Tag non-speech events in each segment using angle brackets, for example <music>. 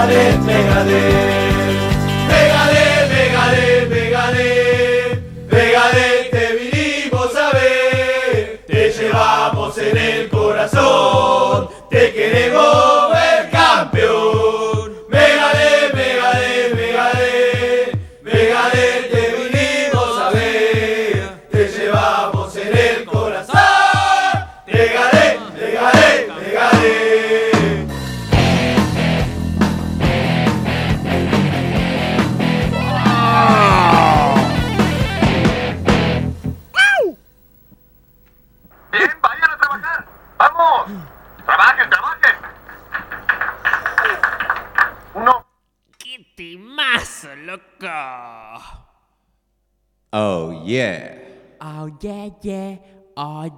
Megadeth, Megadeth,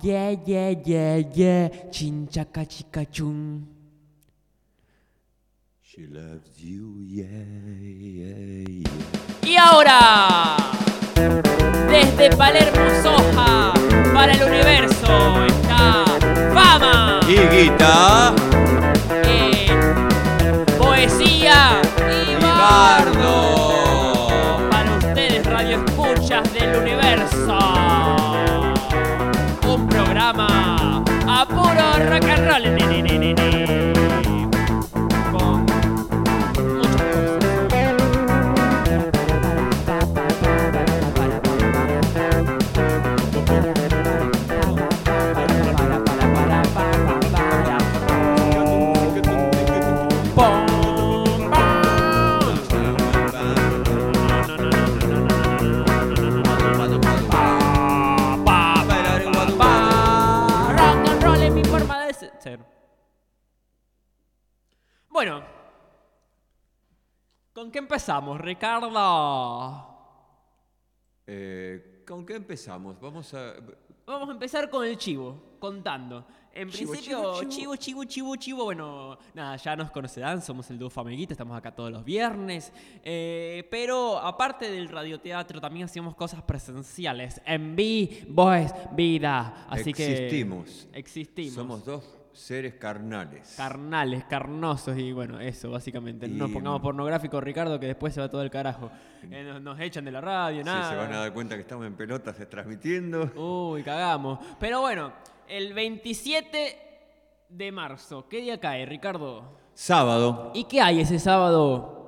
yeah, yeah, yeah, yeah. Chinchaca, chica, chun. She loves you, yeah, yeah, yeah. Y ahora, desde Palermo Soja para el universo está Fama Higuita en calling it. Empezamos, Ricardo? Eh, ¿Con qué empezamos? Vamos a... Vamos a empezar con el chivo, contando. En Chivo, principio, chivo, chivo, chivo, chivo, chivo, bueno, nada, ya nos conocerán, somos el dúo Famiguita, estamos acá todos los viernes. eh, pero aparte del radioteatro, también hacíamos cosas presenciales, en vivo es vida. Así Existimos. que. Existimos. Somos dos seres carnales. Carnales, carnosos y bueno, eso básicamente. No nos pongamos pornográficos, Ricardo, que después se va todo el carajo. Eh, nos, nos echan de la radio, Sí, nada. se van a dar cuenta que estamos en pelotas transmitiendo. Uy, cagamos. Pero bueno, el 27 de marzo, ¿qué día cae, Ricardo? Sábado. ¿Y qué hay ese sábado?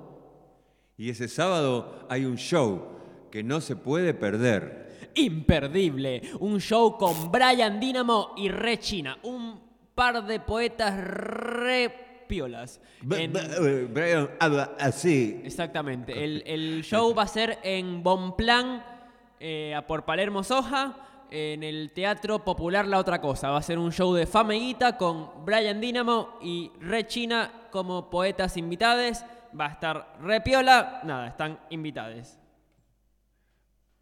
Y ese sábado hay un show que no se puede perder. Imperdible. Un show con Brian Dynamo y Re China. Un par de poetas re piolas. En- Brian habla así. Exactamente. El, el show va a ser en Bonplan, eh, a por Palermo Soja, en el Teatro Popular La Otra Cosa. Va a ser un show de fama y guita con Brian Dynamo y Re China como poetas invitades. Va a estar Re Piola. Nada, están invitades.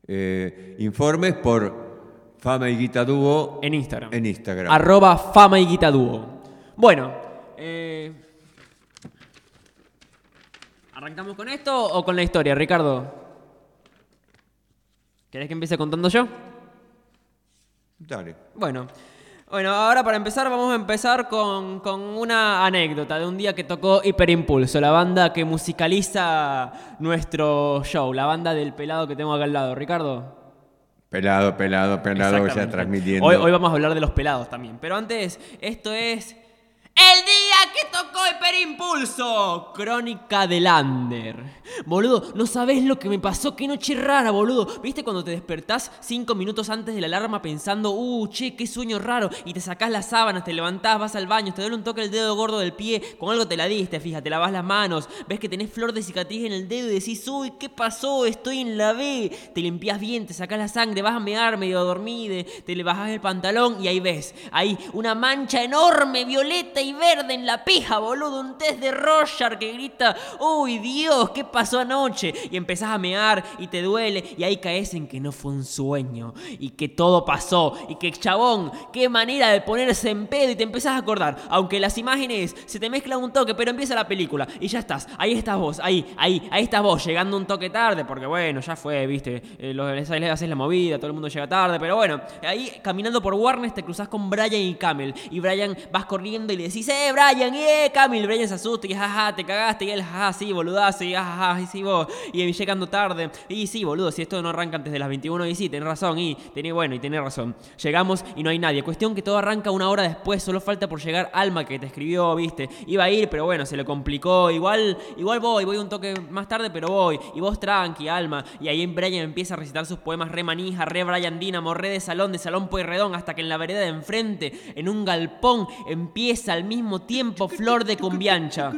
Eh, informes por Fama y Guita Dúo En Instagram. en Instagram. Arroba Fama y Guita Dúo. Bueno, eh, ¿arrancamos con esto o con la historia, Ricardo? ¿Querés que empiece contando yo? Dale. Bueno, Bueno, ahora para empezar vamos a empezar con, con una anécdota de un día que tocó Hiperimpulso, la banda que musicaliza nuestro show, la banda del pelado que tengo acá al lado. Ricardo. Pelado, pelado, pelado, ya transmitiendo. Hoy, hoy vamos a hablar de los pelados también. Pero antes, esto es. ¡El día que tocó Hiperimpulso! Crónica de Lander. Boludo, no sabés lo que me pasó. Qué noche rara, boludo. ¿Viste cuando te despertás cinco minutos antes de la alarma pensando, uh, che, qué sueño raro? Y te sacás las sábanas, te levantás, vas al baño, te duele un toque el dedo gordo del pie, con algo te la diste, fíjate, lavas las manos, ves que tenés flor de cicatriz en el dedo y decís, uy, ¿qué pasó? Estoy en la B. Te limpias bien, te sacás la sangre, vas a mear medio dormide, te le bajás el pantalón y ahí ves, ahí una mancha enorme, violeta y verde en la pija, boludo, un test de Roger que grita, uy, Dios, ¿qué pasó anoche? Y empezás a mear y te duele y ahí caes en que no fue un sueño y que todo pasó y que chabón, qué manera de ponerse en pedo y te empezás a acordar, aunque las imágenes se te mezclan un toque, pero empieza la película y ya estás, ahí estás vos, ahí, ahí, ahí estás vos, llegando un toque tarde, porque bueno, ya fue, viste, eh, los les haces la movida, todo el mundo llega tarde, pero bueno, ahí caminando por Warnes te cruzás con Brian y Camel y Brian vas corriendo y le decís, eh, Brian, eh, Camel, Brian se asusta y jaja, te cagaste y él, jaja, sí, boludazo, y jaja, y sí, vos, y llegando tarde, y sí, boludo, si esto no arranca antes de las 21 y sí, tenés razón, y tenés, bueno, y tenés razón, llegamos y no hay nadie, cuestión que todo arranca una hora después, solo falta por llegar Alma que te escribió, viste, iba a ir, pero bueno, se le complicó, igual, igual voy, voy un toque más tarde, pero voy, y vos tranqui, Alma, y ahí Brian empieza a recitar sus poemas re manija, re Brian Dynamo, re de salón, de salón Pueyrredón, hasta que en la vereda de enfrente, en un galpón, empieza al mismo tiempo Flor de Cumbiancha.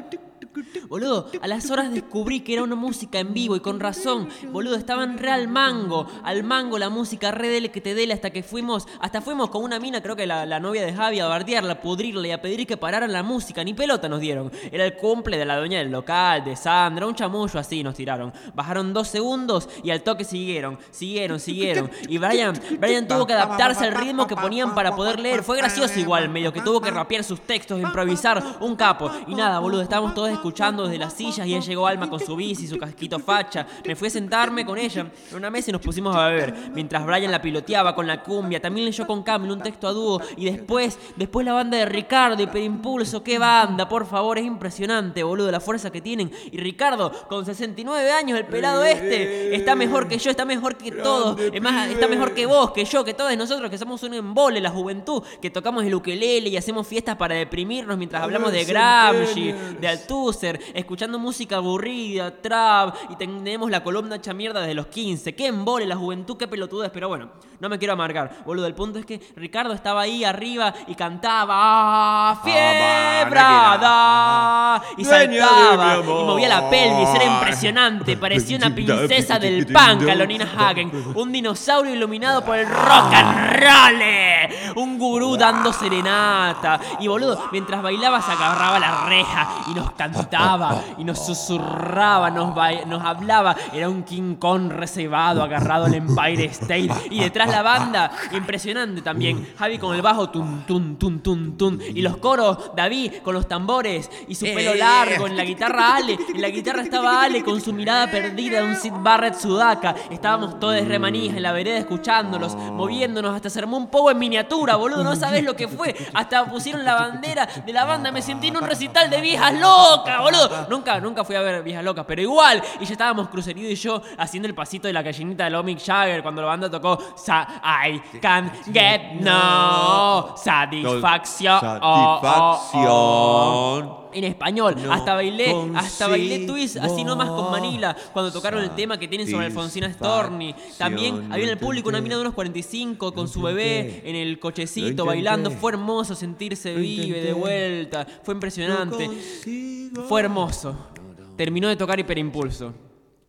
Boludo, a las horas descubrí que era una música en vivo y con razón. Boludo, estaban re al mango. Al mango la música re dele que te dele hasta que fuimos. Hasta fuimos con una mina, creo que la, la novia de Javi, a bardearla, a pudrirla y a pedir que pararan la música. Ni pelota nos dieron. Era el cumple de la dueña del local, de Sandra, un chamullo así nos tiraron. Bajaron dos segundos y al toque siguieron, siguieron, siguieron. Y Brian, Brian tuvo que adaptarse al ritmo que ponían para poder leer. Fue gracioso igual, medio que tuvo que rapear sus textos, improvisar, un capo. Y nada, boludo, estábamos todos escuchando desde las sillas y ahí llegó Alma con su bici, su casquito facha. Me fui a sentarme con ella en una mesa y nos pusimos a beber. Mientras Brian la piloteaba con la cumbia, también leyó con Camil un texto a dúo. Y después, después la banda de Ricardo y Perimpulso. ¡Qué banda! Por favor, es impresionante, boludo, la fuerza que tienen. Y Ricardo, con 69 años, el pelado este, está mejor que yo, está mejor que todos. Es más, está mejor que vos, que yo, que todos nosotros que somos un embole, la juventud, que tocamos el ukelele y hacemos fiestas para deprimirnos mientras hablamos de Gramsci, de Escuchando música aburrida, trap, y tenemos la columna hecha mierda desde los 15. Qué embole la juventud, qué pelotudez, pero bueno, no me quiero amargar. Boludo, el punto es que Ricardo estaba ahí arriba y cantaba "Ah, Fiebrada y saltaba y movía la pelvis, era impresionante, <laughs> parecía una princesa del punk, Alonina Hagen, un dinosaurio iluminado por el rock and roll, un gurú dando serenata. Y boludo, mientras bailaba se agarraba la reja y nos cantaba y nos susurraba, nos, nos hablaba, era un King Kong reservado agarrado al Empire State. Y detrás la banda, impresionante también, Javi con el bajo, tun, tun, tun, tun, tun, y los coros, David con los tambores y su pelo largo, en la guitarra Ale, en la guitarra estaba Ale con su mirada perdida de un Sid Barrett Sudaka, estábamos todos remanijas en la vereda escuchándolos, moviéndonos, hasta se armó un poco en miniatura, boludo, no sabes lo que fue, hasta pusieron la bandera de la banda, me sentí en un recital de viejas locas, boludo, nunca, nunca fui a ver viejas locas, pero igual, y ya estábamos Crucerido y yo haciendo el pasito de la gallinita de Lomic Jagger cuando la banda tocó Sa I can get no satisfacción. Satisfacción. En español, No hasta bailé, hasta bailé twist así nomás con Manila cuando tocaron el tema que tienen sobre Alfonsina Storni. También había en el público una mina de unos 45 con su bebé en el cochecito bailando. Fue hermoso sentirse vive de vuelta. Fue impresionante. Fue hermoso. Terminó de tocar Hiperimpulso.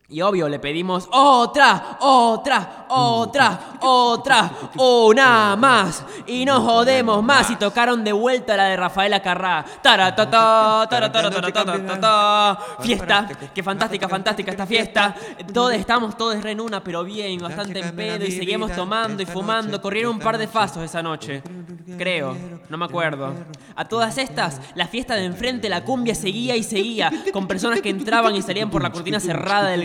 Y obvio, le pedimos otra, otra, otra, otra, una más. Y no jodemos más. Y tocaron de vuelta la de Rafaela Carrá. Taratata, taratatatatata. Fiesta, qué fantástica, fantástica esta fiesta. Todos estamos todos re en una, pero bien, bastante en pedo. Y seguimos tomando y fumando. Corrieron un par de fasos esa noche. Creo, no me acuerdo. A todas estas, la fiesta de enfrente, la cumbia seguía y seguía, con personas que entraban y salían por la cortina cerrada del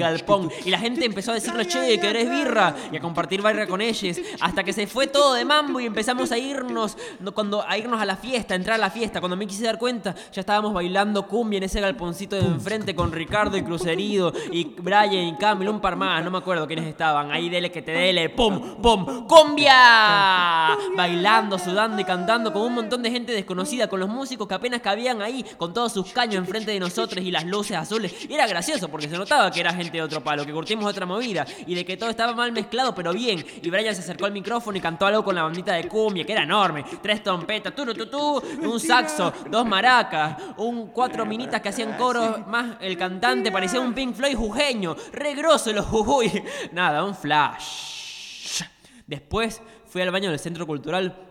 Y la gente empezó a decirle, che, ¿querés birra? Y a compartir birra con ellos. Hasta que se fue todo de mambo y empezamos a irnos, no, cuando, a irnos a la fiesta, a entrar a la fiesta. Cuando me quise dar cuenta, ya estábamos bailando cumbia en ese galponcito de enfrente con Ricardo y Crucerido y Brian y Camilo, un par más, no me acuerdo quiénes estaban. Ahí dele que te dele, pum, pum, cumbia. Bailando, sudando y cantando con un montón de gente desconocida, con los músicos que apenas cabían ahí, con todos sus caños enfrente de nosotros y las luces azules. Y era gracioso porque se notaba que era gente de otro palo, que curtimos otra movida y de que todo estaba mal mezclado, pero bien. Y Brian se acercó al micrófono y cantó algo con la bandita de cumbia, que era enorme. Tres trompetas, turu, tu, tu, un saxo, dos maracas, un cuatro minitas que hacían coros, más el cantante parecía un Pink Floyd jujeño, re grosso los jujuy. Nada, un flash. Después fui al baño del centro cultural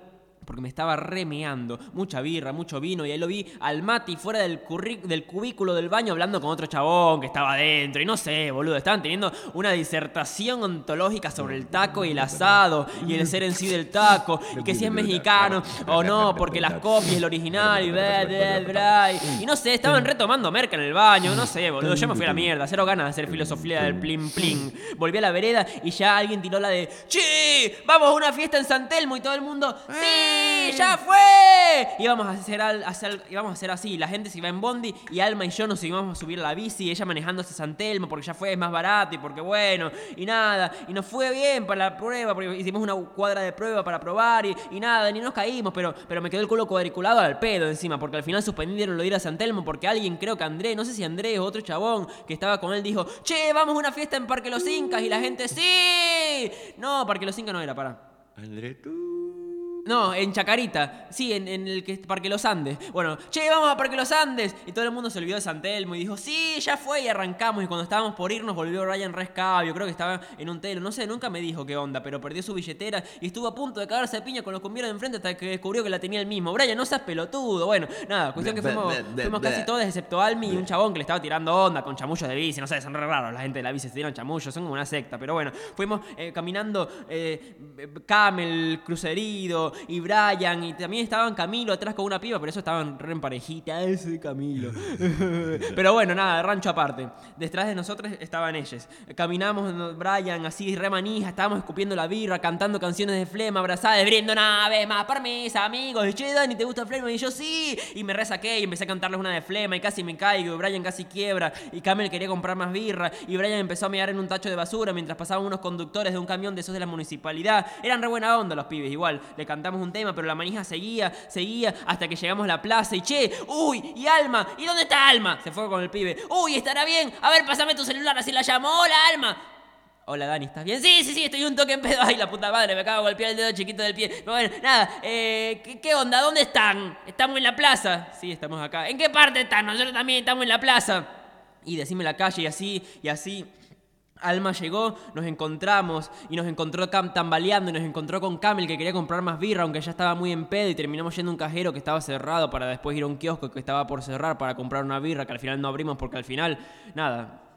porque me estaba remeando. Mucha birra, mucho vino. Y ahí lo vi al Mati fuera del, cubículo del baño hablando con otro chabón que estaba adentro. Y no sé, boludo. Estaban teniendo una disertación ontológica sobre el taco y el asado. Y el ser en sí del taco. <laughs> Y que si es mexicano o no, porque las copias, el original. Y bla, bla, bla. Y no sé, estaban retomando merca en el baño. No sé, boludo. Yo me fui a la mierda. Cero ganas de hacer filosofía del plin plin. Volví a la vereda y ya alguien tiró la de ¡Che! ¡Vamos a una fiesta en San Telmo! Y todo el mundo ¡Sí! ¡Ya fue! Íbamos a hacer, íbamos a hacer así. La gente se iba en Bondi y Alma y yo nos íbamos a subir la bici. Ella manejando hasta San Telmo porque ya fue, es más barato y porque bueno. Y nada. Y nos fue bien para la prueba porque hicimos una cuadra de prueba para probar y, y nada. Ni nos caímos, pero, pero me quedó el culo cuadriculado al pedo encima porque al final suspendieron lo de ir a San Telmo porque alguien, creo que Andrés, no sé si Andrés o otro chabón que estaba con él dijo, che, vamos a una fiesta en Parque Los Incas y la gente, sí. No, Parque Los Incas no era, para. André, tú. No, en Chacarita. Sí, en, en el que Parque Los Andes. Bueno, che, vamos a Parque Los Andes. Y todo el mundo se olvidó de San Telmo y dijo, sí, ya fue. Y arrancamos. Y cuando estábamos por irnos, volvió Ryan Rescabio. Creo que estaba en un telo. No sé, nunca me dijo qué onda, pero perdió su billetera y estuvo a punto de cagarse a piña con los cumbieros de enfrente hasta que descubrió que la tenía el mismo. Brian, no seas pelotudo. Bueno, nada, cuestión que fuimos, fuimos casi todos, excepto Almi y un chabón que le estaba tirando onda con chamullos de bici. No sé, son re raros la gente de la bici, se tiran chamullos, son como una secta. Pero bueno, fuimos eh, caminando eh, Camel, Crucerido y Brian. Y también estaban Camilo atrás con una piba, pero eso estaban re en parejita. Ese Camilo. <laughs> pero bueno, nada, rancho aparte. Detrás de nosotros estaban ellos. Caminamos, Brian, así re manija, estábamos escupiendo la birra, cantando canciones de flema, abrazadas, brindo una vez más por mis amigos. Y che, Dani, ¿te gusta el flema? Y yo sí. Y me resaqué y empecé a cantarles una de flema y casi me caigo. Y Brian casi quiebra. Y Camel quería comprar más birra. Y Brian empezó a mear en un tacho de basura mientras pasaban unos conductores de un camión de esos de la municipalidad. Eran re buena onda los pibes, igual. Le cantamos un tema, pero la manija seguía, seguía, hasta que llegamos a la plaza. Y che, uy, y Alma, ¿y dónde está Alma? Se fue con el pibe. Uy, estará bien. A ver, pásame tu celular, así la llamo. Hola, Alma. Hola Dani, ¿estás bien? Sí, sí, sí, estoy un toque en pedo. <laughs> Ay, la puta madre, me acabo de golpear el dedo chiquito del pie. Pero bueno, nada, eh, ¿qué, qué onda? ¿Dónde están? ¿Estamos en la plaza? Sí, estamos acá. ¿En qué parte están? Nosotros también estamos en la plaza. Y decime la calle y así, y así. Alma llegó, nos encontramos y nos encontró tambaleando y nos encontró con Camel que quería comprar más birra aunque ya estaba muy en pedo y terminamos yendo a un cajero que estaba cerrado para después ir a un kiosco que estaba por cerrar para comprar una birra que al final no abrimos porque al final, nada,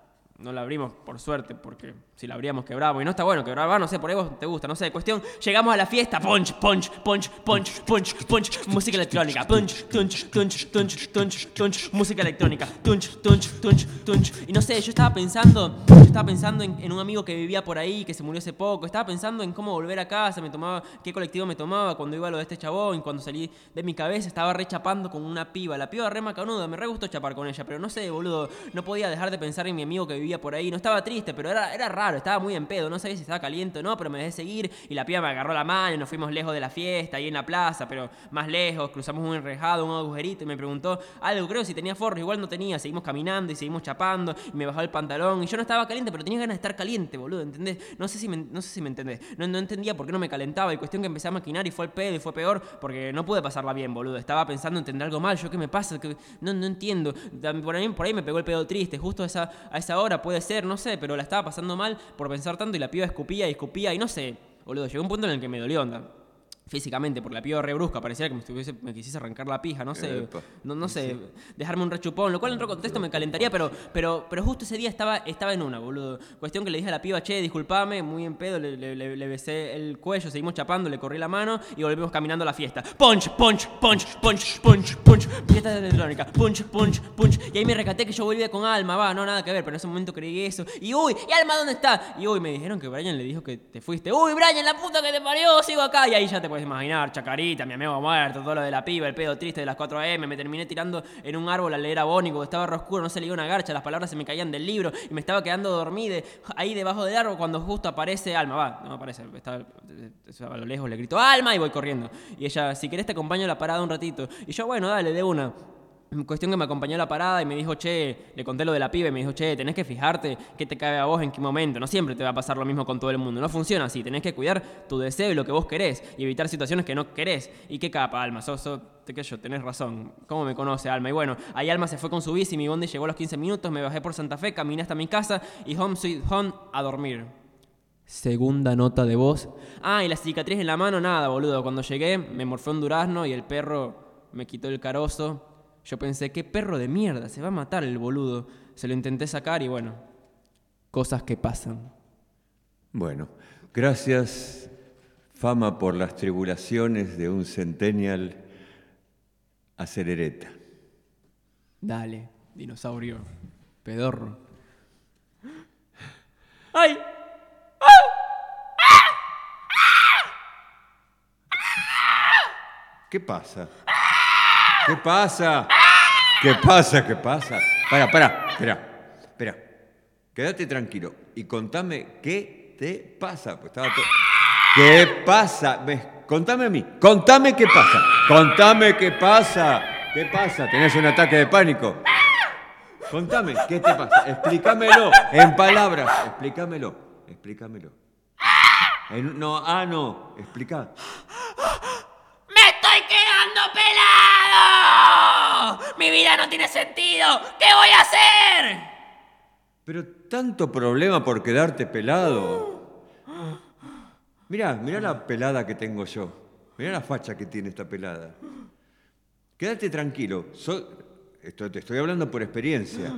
no la abrimos por suerte, porque si la abríamos quebramos. Y no está bueno quebrar, no sé, por ahí vos te gusta, no sé. Cuestión, llegamos a la fiesta, punch, punch, punch, punch, punch, punch, música electrónica, punch, tunch, tunch, tunch, tunch, tunch, música electrónica, tunch, tunch, tunch, tunch. Y no sé, yo estaba pensando, yo estaba pensando en, un amigo que vivía por ahí, que se murió hace poco, estaba pensando en cómo volver a casa, me tomaba, qué colectivo me tomaba cuando iba a lo de este chabón, cuando salí de mi cabeza, estaba re chapando con una piba, la piba re macanuda, me re gustó chapar con ella, pero no sé, boludo, no podía dejar de pensar en mi amigo que vivía por ahí, no estaba triste, pero era, era raro, estaba muy en pedo, no sabía si estaba caliente o no, pero me dejé seguir y la piba me agarró la mano y nos fuimos lejos de la fiesta, ahí en la plaza, pero más lejos, cruzamos un enrejado, un agujerito y me preguntó algo, creo si tenía forro, igual no tenía, seguimos caminando y seguimos chapando y me bajó el pantalón y yo no estaba caliente, pero tenía ganas de estar caliente, boludo, ¿entendés? No sé si me, no sé si me entendés, no, no entendía por qué no me calentaba y cuestión que empecé a maquinar y fue el pedo y fue peor porque no pude pasarla bien, boludo, estaba pensando en tener algo mal, yo qué me pasa, que no, no entiendo, por ahí, por ahí me pegó el pedo triste, justo a esa, a esa hora puede ser, no sé, pero la estaba pasando mal por pensar tanto y la piba escupía y escupía y no sé, boludo, llegó un punto en el que me dolió onda. Físicamente, porque la piba re brusca, parecía que me, estuviese- me quisiese arrancar la pija, no sé, Epa. no, no sé, dejarme un rechupón, lo cual en otro contexto me calentaría, pero, pero, pero justo ese día estaba, estaba en una, boludo. Cuestión que le dije a la piba, che, disculpame, muy en pedo, le, le- le- le besé el cuello, seguimos chapando, le corrí la mano y volvimos caminando a la fiesta. Punch, punch, punch, punch, punch, punch, fiesta electrónica, punch, punch, punch. Y ahí me recaté que yo volvía con Alma, va, no, nada que ver, pero en ese momento creí eso. Y uy, ¿y Alma dónde está? Y uy, me dijeron que Brian le dijo que te fuiste. Uy, Brian, la puta que te parió, sigo acá. Y ahí ya te puedes imaginar, chacarita, mi amigo muerto, todo lo de la piba, el pedo triste de las 4 AM. Me terminé tirando en un árbol a leer a Bonnie porque estaba re oscuro, no se leía una garcha, las palabras se me caían del libro y me estaba quedando dormido ahí debajo del árbol cuando justo aparece Alma. Va, no aparece, está a lo lejos le grito Alma y voy corriendo. Y ella, si querés te acompaño a la parada un ratito. Y yo, bueno, dale, de una. Cuestión que me acompañó a la parada y me dijo, che, le conté lo de la piba y me dijo, che, tenés que fijarte qué te cabe a vos en qué momento. No siempre te va a pasar lo mismo con todo el mundo. No funciona así. Tenés que cuidar tu deseo y lo que vos querés y evitar situaciones que no querés. Y qué capa, Alma. Sos, sos, te que yo, tenés razón. ¿Cómo me conoce, Alma? Y bueno, ahí Alma se fue con su bici, mi bondi llegó a los 15 minutos, me bajé por Santa Fe, caminé hasta mi casa y home sweet home a dormir. Segunda nota de voz. Ah, y la cicatriz en la mano, nada, boludo. Cuando llegué, me morfé un durazno y el perro me quitó el carozo. Yo pensé, qué perro de mierda, se va a matar el boludo. Se lo intenté sacar y bueno, cosas que pasan. Bueno, gracias, fama, por las tribulaciones de un centennial acerereta. Dale, dinosaurio, pedorro. ¡Ay! ¿Qué pasa? ¿Qué pasa? ¿Qué pasa? ¿Qué pasa? Para, para, espera, espera. Quédate tranquilo y contame qué te pasa. Pues estaba todo- ¿Qué pasa? Ves, Contame a mí. Contame qué pasa. Contame qué pasa. ¿Qué pasa? ¿Tenés un ataque de pánico? Contame, ¿qué te pasa? Explícamelo en palabras. Explícamelo. Explícamelo. No, ah, no. Explica. ¡Me estoy quedando pelado! ¡Mi vida no tiene sentido! ¿Qué voy a hacer? Pero tanto problema por quedarte pelado. Mirá, mirá la pelada que tengo yo. Mirá la facha que tiene esta pelada. Quédate tranquilo. te estoy hablando por experiencia.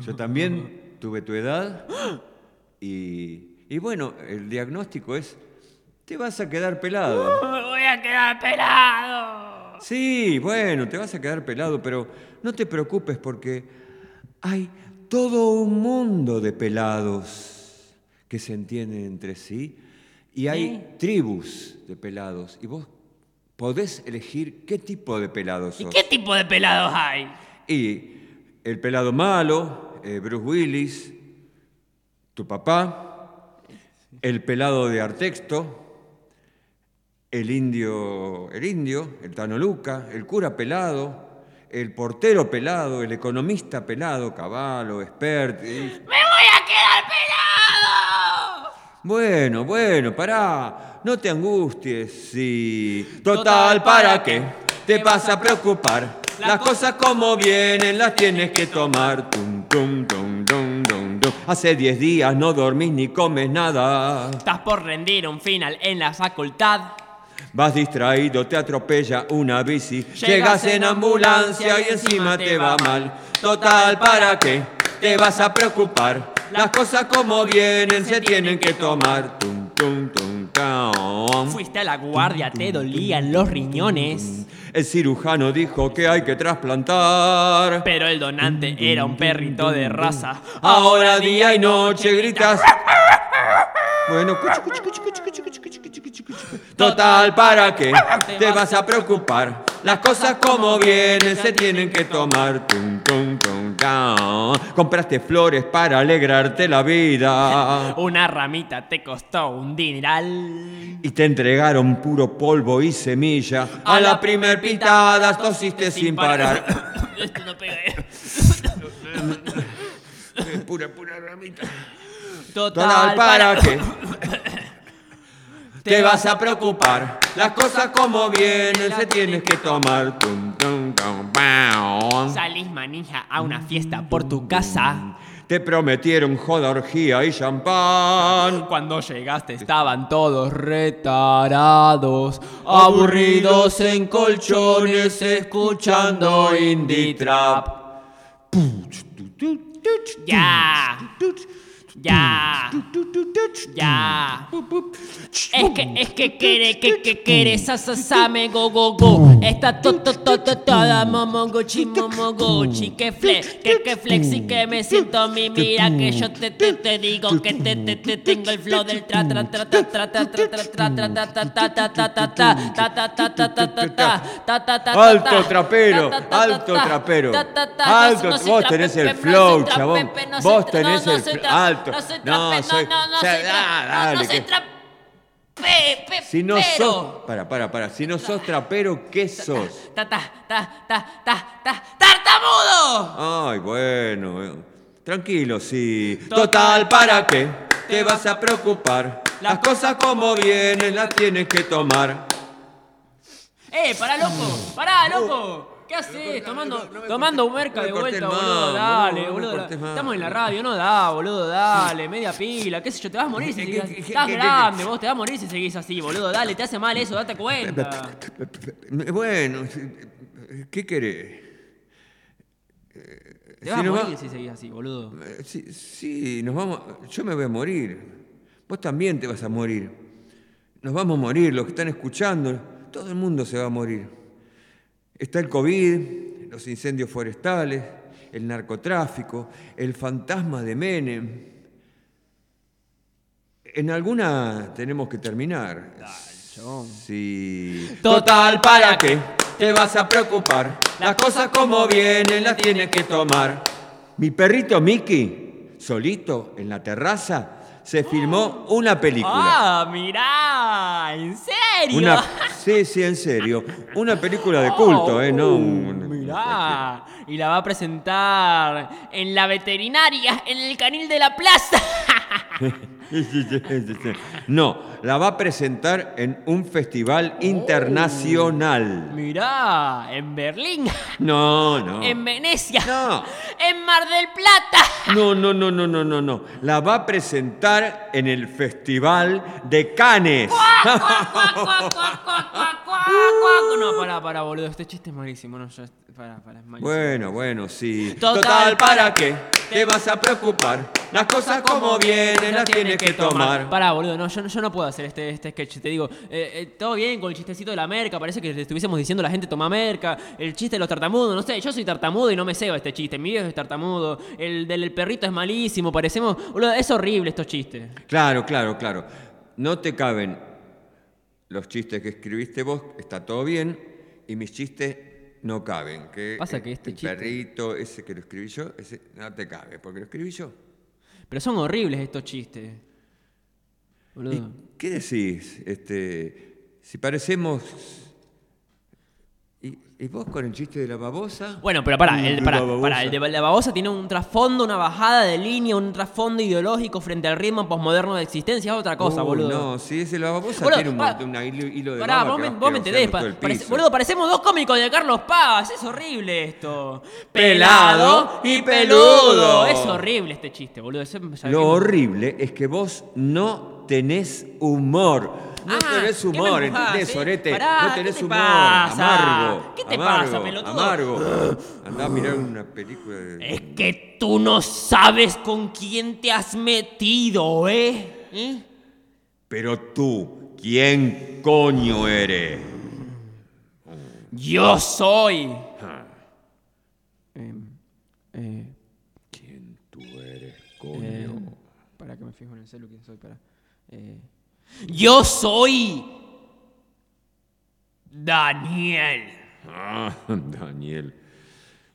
Yo también tuve tu edad y, y bueno, el diagnóstico es, te vas a quedar pelado. ¡Me voy a quedar pelado! Sí, bueno, te vas a quedar pelado, pero no te preocupes porque hay todo un mundo de pelados que se entienden entre sí y hay tribus de pelados y vos podés elegir qué tipo de pelado sos. ¿Qué tipo de pelados hay? Y el pelado malo, eh, Bruce Willis, tu papá, el pelado de Artexto, el indio, el indio, el Tano Luca, el cura pelado, el portero pelado, el economista pelado, Caballo, expert. y- ¡Me voy a quedar pelado! Bueno, bueno, pará, no te angusties, sí. Total, ¿para qué? Te vas a preocupar. Las cosas como vienen las tienes que tomar. Tum, tum, tum, tum, tum, tum. Hace 10 días no dormís ni comes nada. Estás por rendir un final en la facultad. Vas distraído, te atropella una bici. Llegas en ambulancia y encima te va mal. Total, ¿para qué? Te vas a preocupar. Las cosas como vienen se tienen que tomar. Tum, tum, tum, taum. Fuiste a la guardia, te dolían los riñones. El cirujano dijo que hay que trasplantar. Pero el donante era un perrito de raza. Ahora día y noche gritas. Bueno, cuchu, cuchu, cuchu, total, ¿para qué? <laughs> Te vas a preocupar. Las cosas como vienen se tienen que tomar. Tum, tum, tum, tum. Compraste flores para alegrarte la vida. <laughs> Una ramita te costó un dineral. Y te entregaron puro polvo y semilla. A la primer pitada tosiste sin parar. <coughs> Esto no pega. eh. <laughs> Pura, pura ramita. Total, ¿para qué? <coughs> <coughs> Te vas a preocupar. Las cosas como vienen se tienes que tomar. Tum, tum, tum, pam. Salís manija a una fiesta por tu casa. Te prometieron joda, orgía y champán. Cuando llegaste estaban todos retarados. aburridos en colchones escuchando indie trap. Ya. Ya. Ya. Es que, es que quiere, que, que quiere, sa, sa, sa, me, go, go, go. Está to, to, to, to, toda momoguchi, momoguchi. Que flex, que, que flex y que me siento mi, mira que yo te, te, te digo que te, te, te, tengo el flow del tra, tra, tra, tra, tra, tra, tra, tra, tra, tra, ta, ta, ta, ta, ta, ta, ta, ta, ta, ta, ta, ta, ta, ta, ta, ta, Alto ta, trapero, ta, ta, ta, alto ta, trapero. ta, ta, ta, Alto, no soy vos trape, tenés el pepe, no flow, soy trape, chabón. pepe, no Vos soy tra- tenés no, soy fl- tra- alto. No soy No, no, no, o sea, soy tra- no, no dale, soy que- trape, pe- Si no sos. Para, para, para. Si no sos trapero, ¿qué sos? Ta, ta, ta, ta, ta, ta, ¡Tartamudo! Ay, bueno. Tranquilo, sí. Total, ¿para qué? Te vas a preocupar. Las cosas como vienen las tienes que tomar. ¡Eh, pará, loco! ¡Pará, loco! ¿Qué haces? Tomando, no tomando de vuelta, más, boludo. Dale, no boludo. Estamos en la radio, no da, boludo. Dale, media pila. ¿Qué sé yo? Te vas a morir si ¿Qué- seguís así. Estás grande, vos te vas a morir si seguís así, boludo. Dale, te hace mal eso, date cuenta. Bueno, ¿qué querés? Te vas a Si morir va- si seguís así, boludo. Eh, Sí, sí, nos vamos. Yo me voy a morir. Vos también te vas a morir. Nos vamos a morir, los que están escuchando, todo el mundo se va a morir. Está el COVID, los incendios forestales, el narcotráfico, el fantasma de Menem. En alguna tenemos que terminar. Sí. Total, ¿para qué? Te vas a preocupar. Las cosas como vienen las tienes que tomar. Mi perrito Mickey, solito en la terraza, se filmó una película. ¡Ah, mirá! ¿En serio? Una, sí, sí, en serio. Una película de culto, ¿eh? No un- Oh, y la va a presentar en la veterinaria, en el canil de la plaza. <laughs> No, la va a presentar en un festival internacional. Mirá, en Berlín, No, no. en Venecia, No. en Mar del Plata. No, no, no, no, no, no, no. La va a presentar en el Festival de Cannes. No, pará, pará, boludo, este chiste es malísimo, no, Bueno, bueno, sí. Total, ¿para qué? Te vas a preocupar. Las cosas como vienen las tienes que tomar. Pará, boludo, no, yo, yo no puedo hacer este, este sketch. Te digo, eh, eh, todo bien con el chistecito de la merca. Parece que le estuviésemos diciendo a la gente toma merca. El chiste de los tartamudos, no sé. Yo soy tartamudo y no me cebo este chiste. Mi viejo es tartamudo. El del perrito es malísimo. Parecemos. Boludo, es horrible estos chistes. Claro, claro, claro. No te caben los chistes que escribiste vos, está todo bien, y mis chistes no caben. Que Pasa que este el chiste- perrito, ese que lo escribí yo, ese no te cabe, porque lo escribí yo. Pero son horribles estos chistes. Boludo. ¿Y qué decís? Este, si parecemos... ¿Y, y vos con el chiste de la babosa? Bueno, pero pará, el, la babosa. pará, el de la babosa tiene un trasfondo, una bajada de línea, un trasfondo ideológico frente al ritmo posmoderno de existencia, es otra cosa, Uh, boludo. No, si ese la babosa Boludo, tiene un montón, hilo, hilo de Pará, vos me, vos me entendés. pa- el parece- boludo, parecemos dos cómicos de Carlos Paz. Es horrible esto. Pelado y peludo. Es horrible este chiste, boludo. Lo horrible es que vos no tenés humor. No Ah, tenés ¿qué me humor, ¿entendés, eh? Sorete? Pará, no tenés ¿qué te humor. pasa? Amargo. ¿Qué te amargo, pasa, pelotudo? Amargo. <gasps> Andá a mirar una película de... Es que tú no sabes con quién te has metido, ¿eh? ¿Eh? Pero tú, ¿quién coño eres? Yo soy. Ah, Em, eh, ¿Quién tú eres, coño? eh, para que me fijo en el celu quién soy, para. Eh, yo soy. Daniel. Ah, Daniel.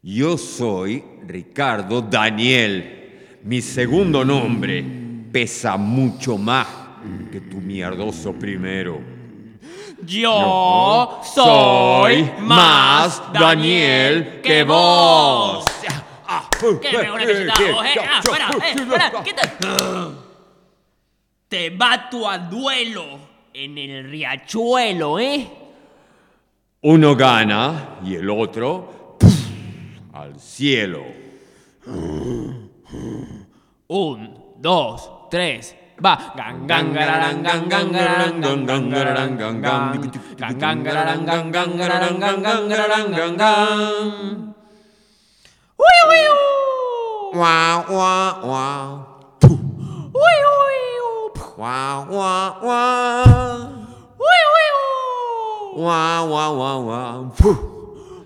Yo soy Ricardo Daniel. Mi segundo nombre pesa mucho más que tu mierdoso primero. Yo soy más Daniel que vos. ¿Qué me una cachetada vos, eh? Ah, eh, ¿qué te- mato a duelo en el riachuelo, ¿eh? Uno gana y el otro al cielo. Un, dos, tres. Va. Gan, gan, gararán, Guau, guau, guau. Uy, uy. Guau, guau, guau, guau.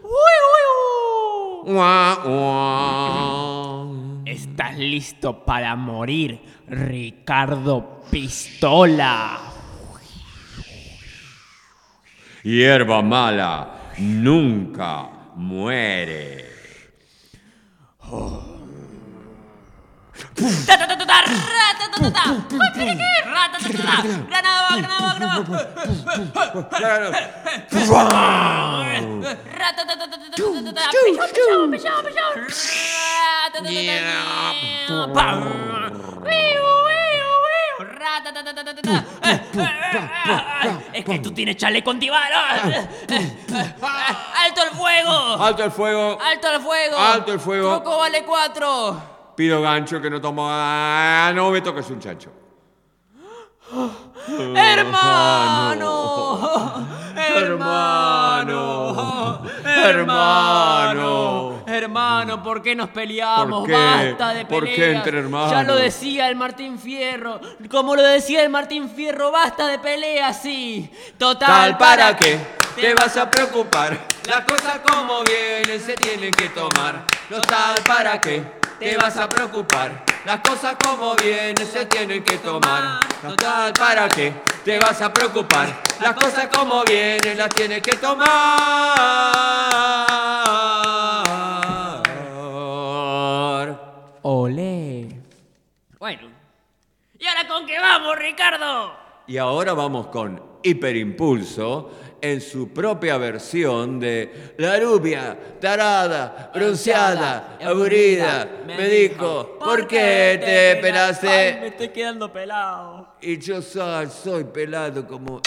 Uy, uy. Guau, guau. ¿Estás listo para morir, Ricardo Pistola? Hierba mala nunca muere. Es que tú tienes chaleco antibalo. ¡Alto el fuego! Alto el fuego. ¡Alto el fuego! Alto el fuego. Truco vale cuatro. Pido gancho que no tomo. Ah, no me toques un chancho. <gasps> <gasps> ¡Hermano! Hermano. ¡Hermano! Hermano, ¿por qué nos peleamos? ¿Por qué? Basta de ¿Por peleas. qué entre hermanos? Ya lo decía el Martín Fierro. Como lo decía el Martín Fierro, basta de peleas, sí. Total, Tal para qué te vas a preocupar. Las cosas como vienen se tienen que tomar. No tal para qué te vas a preocupar. Las cosas como vienen se tienen que tomar. No tal para qué te vas a preocupar. Las cosas como vienen las tienes que tomar. Olé. Bueno. ¿Y ahora con qué vamos, Ricardo? Y ahora vamos con Hiperimpulso en su propia versión de La rubia, tarada, bronceada, aburrida, me dijo, ¿por qué te Ay, me pelaste? estoy quedando pelado. Y yo soy, soy pelado como...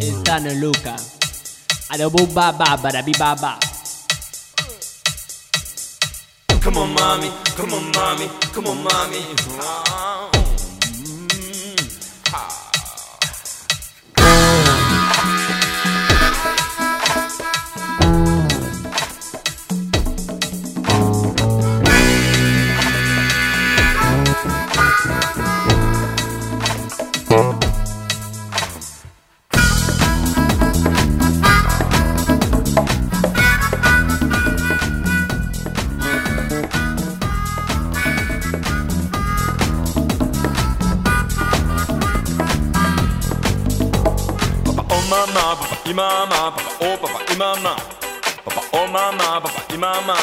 El Tano Luca. Adobuba babara bibaba. Come on, mommy, come on, mommy, come on, mommy. imama, papa oh, papa imama, papa oh mama, papa imama,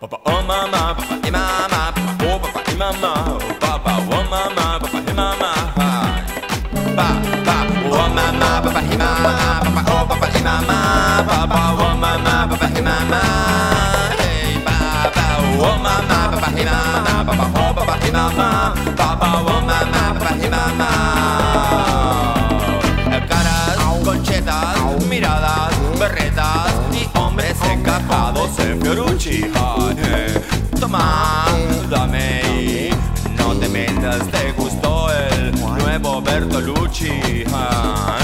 papa oh mama, papa imama, papa oh papa imama, oh papa oh mama, papa imama, pa pa oh mama, papa imama, papa oh papa imama, papa oh mama, papa imama, hey pa pa oh mama, papa imama, papa oh papa imama. Biorúči hane To má Damei No te metas te gusto el Nuevo Bertolucci ah.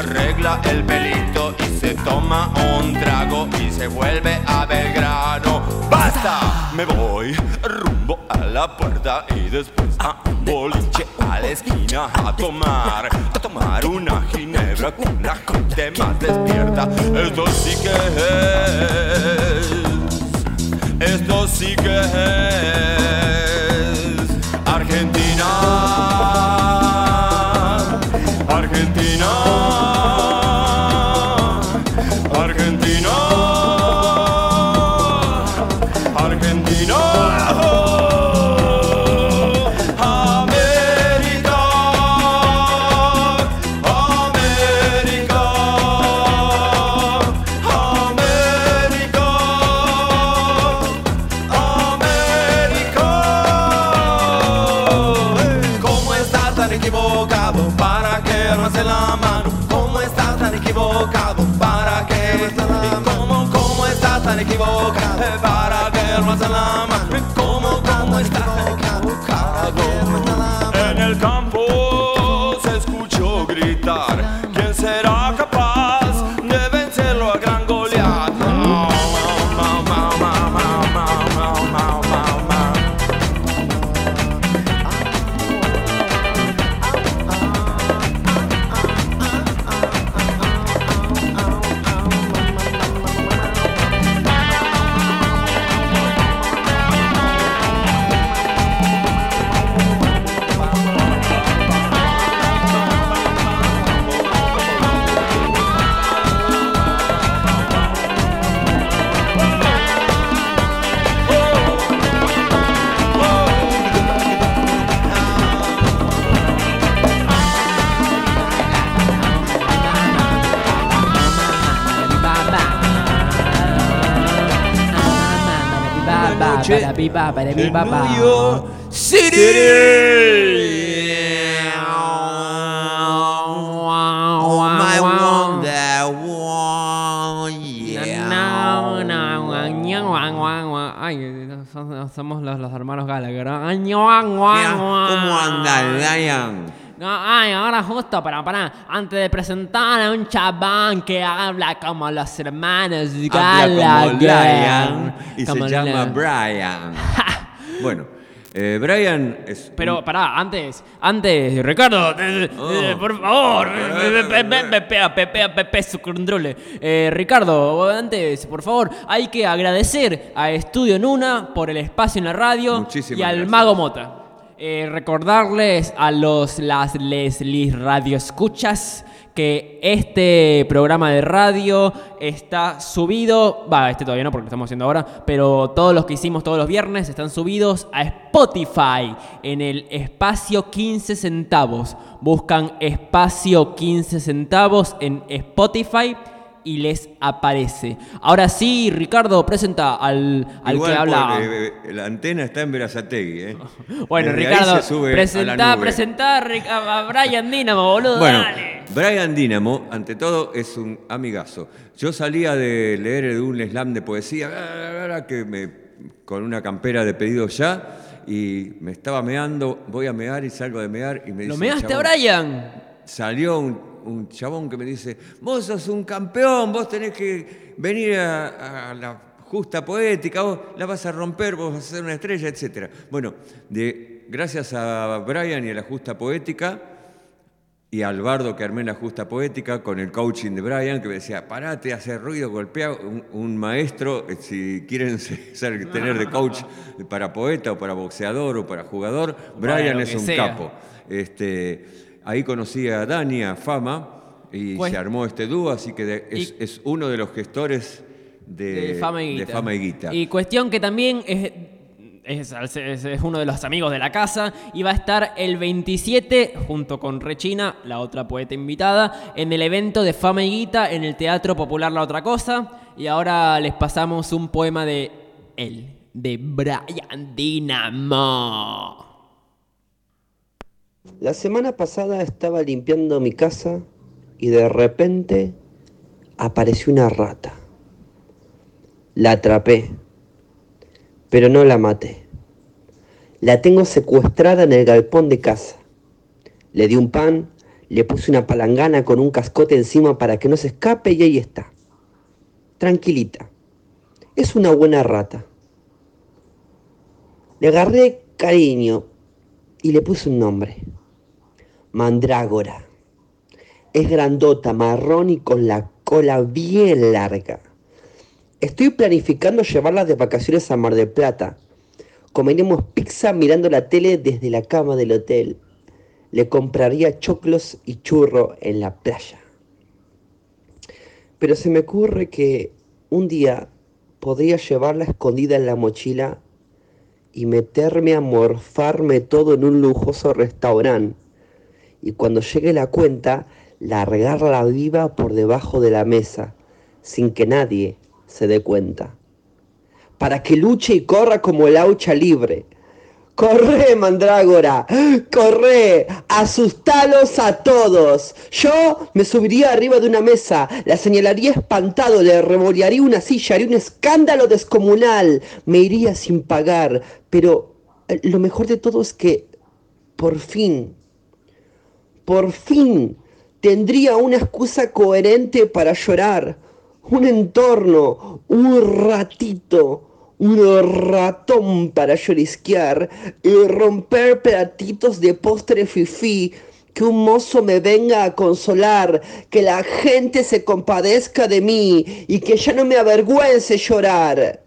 Arregla el pelito y se toma un trago y se vuelve a Belgrano. ¡Basta! Me voy rumbo a la puerta y después a un boliche a la esquina a tomar, a tomar una ginebra con la gente más despierta. Esto sí que es, esto sí que es Argentina, Argentina. Oh, my wonder, wow, yeah. No, no. Ay, somos- somos los, los hermanos Gallagher. ¿no? Ay. ¿Cómo anda? No, Ay, ahora justo, para, para, antes de presentar a un chabón que habla como los hermanos Habla como Gallagher. Y Como se llama la- Brian. <laughs> Bueno. Eh, Brian es Pero un... pará, antes, antes, Ricardo, eh, eh oh. eh, por favor, su controle. Eh, Ricardo, antes, por favor, hay que agradecer a Estudio Nuna por el espacio en la radio Muchísimas y al gracias. Mago Mota. Eh, recordarles a los las les, les radio escuchas que este programa de radio está subido, va, este todavía no porque lo estamos haciendo ahora, pero todos los que hicimos todos los viernes están subidos a Spotify en el espacio 15 centavos. Buscan espacio 15 centavos en Spotify y les aparece. Ahora sí, Ricardo, presenta al, al Igual que habla. por, eh, la antena está en Verazategui, ¿eh? <laughs> Bueno, Desde Ricardo, se sube a presentá, presentá a Brian Dinamo, boludo, Bueno, dale. Brian Dynamo, ante todo, es un amigazo. Yo salía de leer un slam de poesía que me, con una campera de pedido ya y me estaba meando, voy a mear y salgo de mear y me dice... ¿Lo el measte a Brian? Salió un, un chabón que me dice, vos sos un campeón, vos tenés que venir a, a la justa poética, vos la vas a romper, vos vas a ser una estrella, etc. Bueno, de, gracias a Brian y a la justa poética, y al bardo que armé en la justa poética con el coaching de Brian, que me decía, parate, hace ruido, golpea. Un, un maestro, eh, si quieren <laughs> ser, tener de coach para poeta o para boxeador o para jugador, Brian es un sea. capo. Este, ahí conocí a Dani, a Fama, y Pues- se armó este dúo, así que de- es, Y- es uno de los gestores de, de Fama y de Guita. Fama y Guita. Y cuestión que también es, es, es- es uno de los amigos de la casa y va a estar el 27 junto con Rechina, la otra poeta invitada, en el evento de Fama y Guita en el Teatro Popular La Otra Cosa. Y ahora les pasamos un poema de él, de Brian Dinamo. La semana pasada estaba limpiando mi casa y de repente apareció una rata. La atrapé, pero no la maté. La tengo secuestrada en el galpón de casa. Le di un pan, le puse una palangana con un cascote encima para que no se escape y ahí está. Tranquilita. Es una buena rata. Le agarré cariño y le puse un nombre. Mandrágora. Es grandota, marrón y con la cola bien larga. Estoy planificando llevarla de vacaciones a Mar del Plata. Comeremos pizza mirando la tele desde la cama del hotel. Le compraría choclos y churro en la playa. Pero se me ocurre que un día podría llevarla escondida en la mochila y meterme a morfarme todo en un lujoso restaurante. Y cuando llegue la cuenta, largarla viva por debajo de la mesa, sin que nadie se dé cuenta. Para que luche y corra como el aucha libre. Corre, mandrágora, corre, asustalos a todos. Yo me subiría arriba de una mesa, la señalaría espantado, le revolearía una silla, haría un escándalo descomunal, me iría sin pagar. Pero eh, lo mejor de todo es que, por fin, por fin, tendría una excusa coherente para llorar, un entorno, un ratito un ratón para llorisquear y romper pedatitos de postre fifí, que un mozo me venga a consolar, que la gente se compadezca de mí y que ya no me avergüence llorar.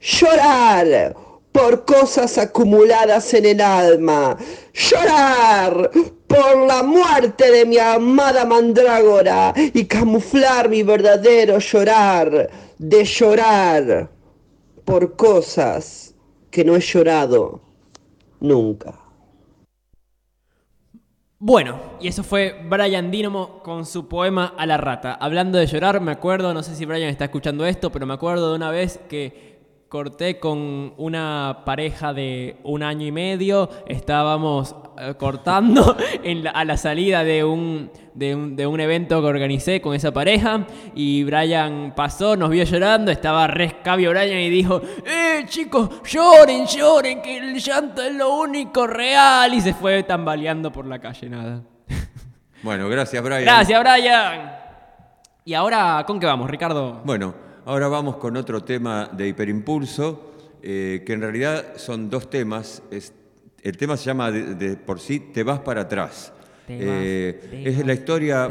Llorar por cosas acumuladas en el alma. Llorar por la muerte de mi amada mandrágora y camuflar mi verdadero llorar de llorar por cosas que no he llorado nunca. Bueno, y eso fue Brian Dynamo con su poema A la rata. Hablando de llorar, me acuerdo, no sé si Brian está escuchando esto, pero me acuerdo de una vez que corté con una pareja de un año y medio, estábamos eh, cortando <laughs> a la salida de un, de un, evento que organicé con esa pareja y Brian pasó, nos vio llorando, estaba rescabio Brian y dijo, eh chicos, lloren, lloren, que el llanto es lo único real y se fue tambaleando por la calle, nada. Bueno, gracias Brian. Gracias Brian. Y ahora, ¿con qué vamos, Ricardo? Bueno, Ahora vamos con otro tema de hiperimpulso, eh, que en realidad son dos temas. el tema se llama de, por sí Te vas para atrás. Eh, es la historia,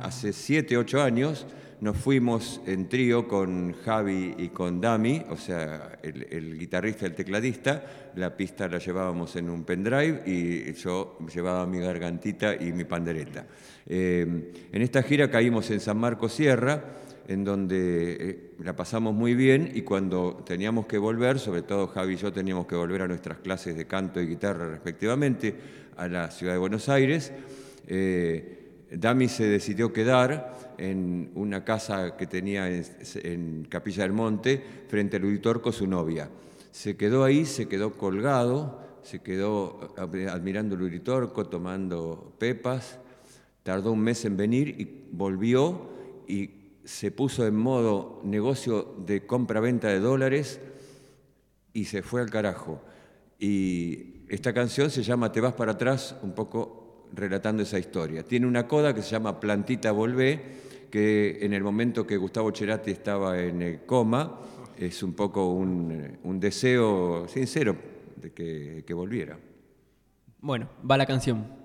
hace siete, ocho años nos fuimos en trío con Javi y con Dami, o sea, el, guitarrista y el tecladista. La pista la llevábamos en un pendrive y yo llevaba mi gargantita y mi pandereta. Eh, en esta gira caímos en San Marcos Sierra en donde eh, la pasamos muy bien y cuando teníamos que volver, sobre todo Javi y yo teníamos que volver a nuestras clases de canto y guitarra respectivamente a la ciudad de Buenos Aires, eh, Dami se decidió quedar en una casa que tenía en, Capilla del Monte frente a Uritorco, su novia. Se quedó ahí, se quedó colgado, se quedó admirando el Uritorco, tomando pepas, tardó un mes en venir y volvió y se puso en modo negocio de compra-venta de dólares y se fue al carajo. Y esta canción se llama Te vas para atrás, un poco relatando esa historia. Tiene una coda que se llama Plantita Volvé, que en el momento que Gustavo Cerati estaba en el coma, es un poco un, deseo sincero de que volviera. Bueno, va la canción.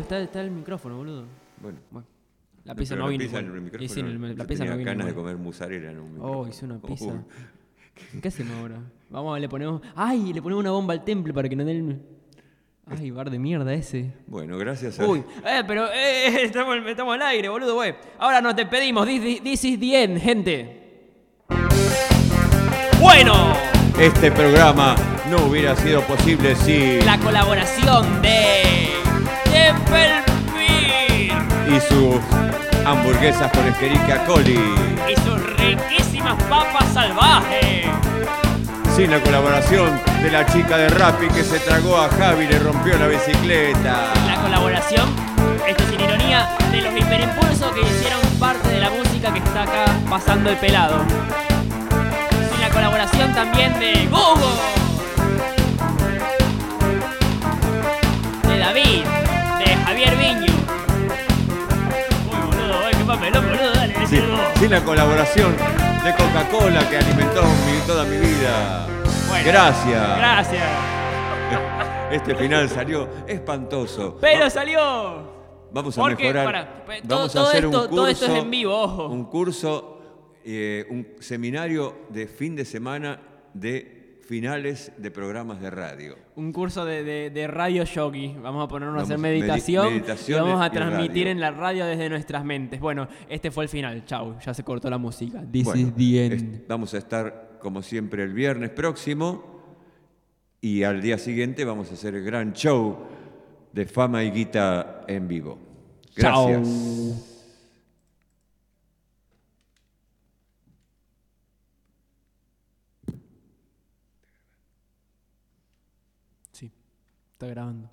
Está, está el micrófono, boludo. Bueno. Bueno, la pizza pero no, vino. pizza el micrófono, sí, el- la pizza tenía no vino. ganas de comer mozzarella en un Oh, micrófono. hice una pizza. ¿Qué hacemos ahora? Vamos, le ponemos. ¡Ay! Le ponemos una bomba al temple para que no den. ¡Ay, bar de mierda ese! Bueno, gracias a... Uy, eh, pero eh, <laughs> estamos, estamos al aire, boludo, güey. Ahora nos despedimos. This, this- is the end, gente. Bueno, Este programa no hubiera sido posible si... la colaboración de Y sus hamburguesas con Escherichia coli. y sus riquísimas papas salvajes. Sin la colaboración de la chica de Rappi que se tragó a Javi y le rompió la bicicleta. La colaboración, esto sin ironía, de los hiperimpulsos que hicieron parte de la música que está acá pasando el pelado. Sin la colaboración también de Google, de David, Javier Viño. Uy, boludo, qué papelón, boludo, dale, Sí, sin la colaboración de Coca-Cola que alimentó mi- toda mi vida. Bueno, Gracias. Gracias. <laughs> Este final salió espantoso. Pero Va- salió. Vamos a Porque, mejorar. para, pe- todo- Vamos a hacer esto- un curso. todo esto es en vivo, ojo. Un curso, eh, un seminario de fin de semana de finales de programas de radio. Un curso de, de- de radio yogi. Vamos a ponernos a hacer Vamos, medi- meditación, y vamos a transmitir en la radio desde nuestras mentes. Bueno, este fue el final. Chau, ya se cortó la música. This Bueno, is the end. es- vamos a estar como siempre el viernes próximo y al día siguiente vamos a hacer el gran show de fama y guita en vivo. Gracias. Chau. Sí, está grabando.